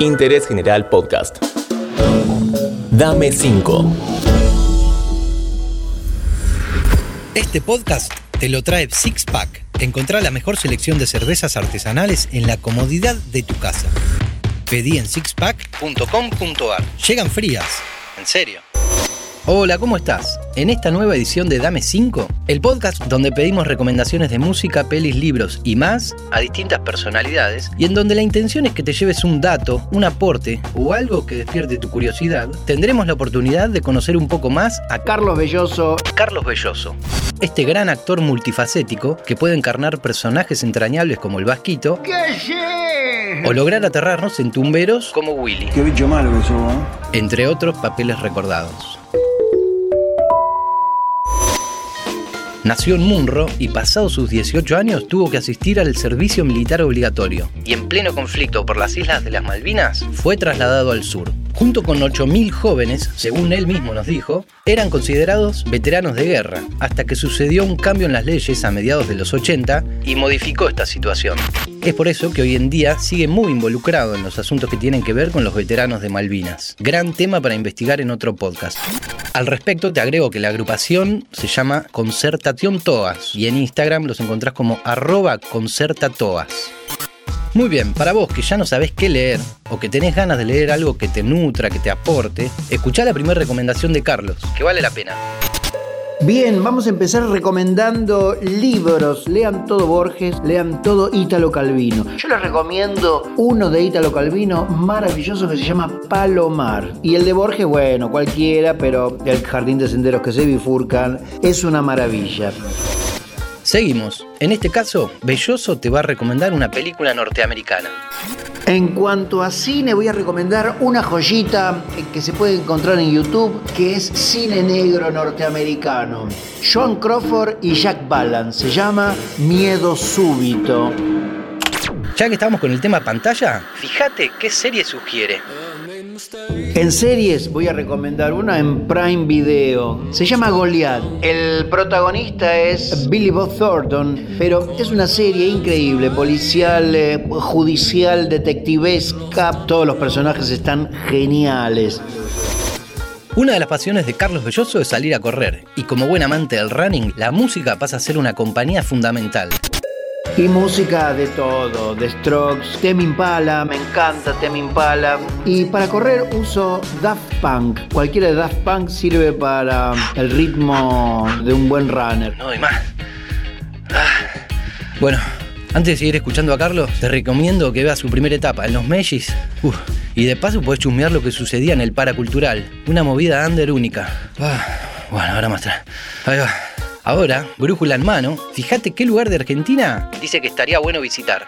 Interés General Podcast. Dame 5. Este podcast te lo trae Six Pack. Encontrá la mejor selección de cervezas artesanales en la comodidad de tu casa. Pedí en sixpack.com.ar. Llegan frías. En serio. Hola, ¿cómo estás? En esta nueva edición de Dame 5, el podcast donde pedimos recomendaciones de música, pelis, libros y más a distintas personalidades y en donde la intención es que te lleves un dato, un aporte o algo que despierte tu curiosidad, tendremos la oportunidad de conocer un poco más a Carlos Belloso. Carlos Belloso, este gran actor multifacético que puede encarnar personajes entrañables como el Vasquito o lograr aterrarnos en tumberos como Willy. Qué bicho malo que sos, ¿eh? entre otros papeles recordados. Nació en Munro y pasados sus 18 años tuvo que asistir al servicio militar obligatorio. Y en pleno conflicto por las Islas de las Malvinas fue trasladado al sur. Junto con 8.000 jóvenes, según él mismo nos dijo, eran considerados veteranos de guerra, hasta que sucedió un cambio en las leyes a mediados de los 80 y modificó esta situación. Es por eso que hoy en día sigue muy involucrado en los asuntos que tienen que ver con los veteranos de Malvinas. Gran tema para investigar en otro podcast. Al respecto te agrego que la agrupación se llama Concertación Toas y en Instagram los encontrás como arroba concertatoas. Muy bien, para vos que ya no sabés qué leer o que tenés ganas de leer algo que te nutra, que te aporte, escuchá la primera recomendación de Carlos, que vale la pena. Bien, vamos a empezar recomendando libros. Lean todo Borges, lean todo Ítalo Calvino. Yo les recomiendo uno de Ítalo Calvino maravilloso que se llama Palomar. Y el de Borges, bueno, cualquiera, pero El Jardín de Senderos que se bifurcan es una maravilla. Seguimos. En este caso, Belloso te va a recomendar una película norteamericana. En cuanto a cine, voy a recomendar una joyita que se puede encontrar en YouTube, que es Cine Negro Norteamericano. Joan Crawford y Jack Balance. Se llama Miedo Súbito. Ya que estamos con el tema pantalla, fíjate qué serie sugiere. En series voy a recomendar una en Prime Video. Se llama Goliath. El protagonista es Billy Bob Thornton, pero es una serie increíble, policial, eh, judicial, detectivesca. Todos los personajes están geniales. Una de las pasiones de Carlos Belloso es salir a correr, y como buen amante del running, la música pasa a ser una compañía fundamental. Y música de todo, de Strokes, Temi Impala, me encanta Temi Impala. Y para correr uso Daft Punk. Cualquiera de Daft Punk sirve para el ritmo de un buen runner. No hay más. Ah. Bueno, antes de seguir escuchando a Carlos, te recomiendo que veas su primera etapa en los Mellis. Y de paso puedes chusmear lo que sucedía en el Paracultural. Una movida under única. Ah, bueno, ahora más atrás. Ahí va. Ahora, brújula en mano, fíjate qué lugar de Argentina dice que estaría bueno visitar.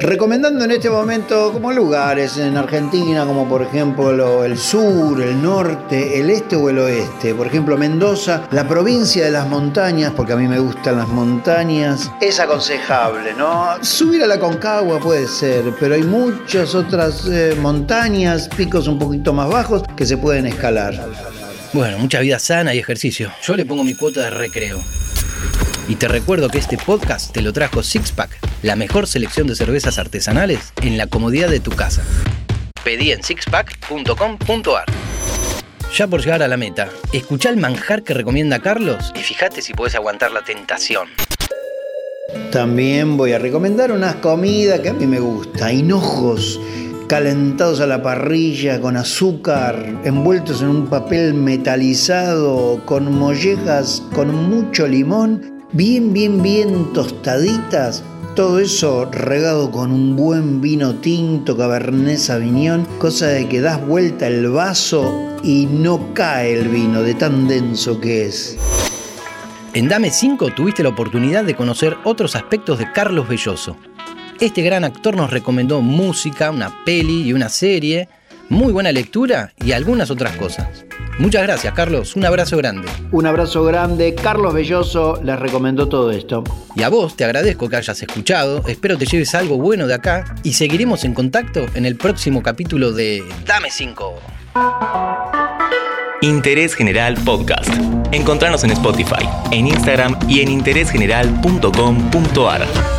Recomendando en este momento como lugares en Argentina, como por ejemplo el sur, el norte, el este o el oeste. Por ejemplo, Mendoza, la provincia de las montañas, porque a mí me gustan las montañas, es aconsejable, ¿no? Subir a la Concagua puede ser, pero hay muchas otras eh, montañas, picos un poquito más bajos que se pueden escalar. Bueno, mucha vida sana y ejercicio. Yo le pongo mi cuota de recreo. Y te recuerdo que este podcast te lo trajo Sixpack, la mejor selección de cervezas artesanales en la comodidad de tu casa. Pedí en sixpack.com.ar. Ya por llegar a la meta, escucha el manjar que recomienda Carlos y fíjate si puedes aguantar la tentación. También voy a recomendar unas comidas que a mí me gusta, hinojos calentados a la parrilla con azúcar, envueltos en un papel metalizado, con mollejas, con mucho limón, bien, bien, bien tostaditas. Todo eso regado con un buen vino tinto, Cabernet Sauvignon, cosa de que das vuelta el vaso y no cae el vino de tan denso que es. En Dame 5 tuviste la oportunidad de conocer otros aspectos de Carlos Belloso. Este gran actor nos recomendó música, una peli y una serie, muy buena lectura y algunas otras cosas. Muchas gracias, Carlos. Un abrazo grande. Un abrazo grande. Carlos Belloso les recomendó todo esto. Y a vos te agradezco que hayas escuchado. Espero te lleves algo bueno de acá y seguiremos en contacto en el próximo capítulo de Dame 5. Interés General Podcast. Encontrarnos en Spotify, en Instagram y en interésgeneral.com.ar.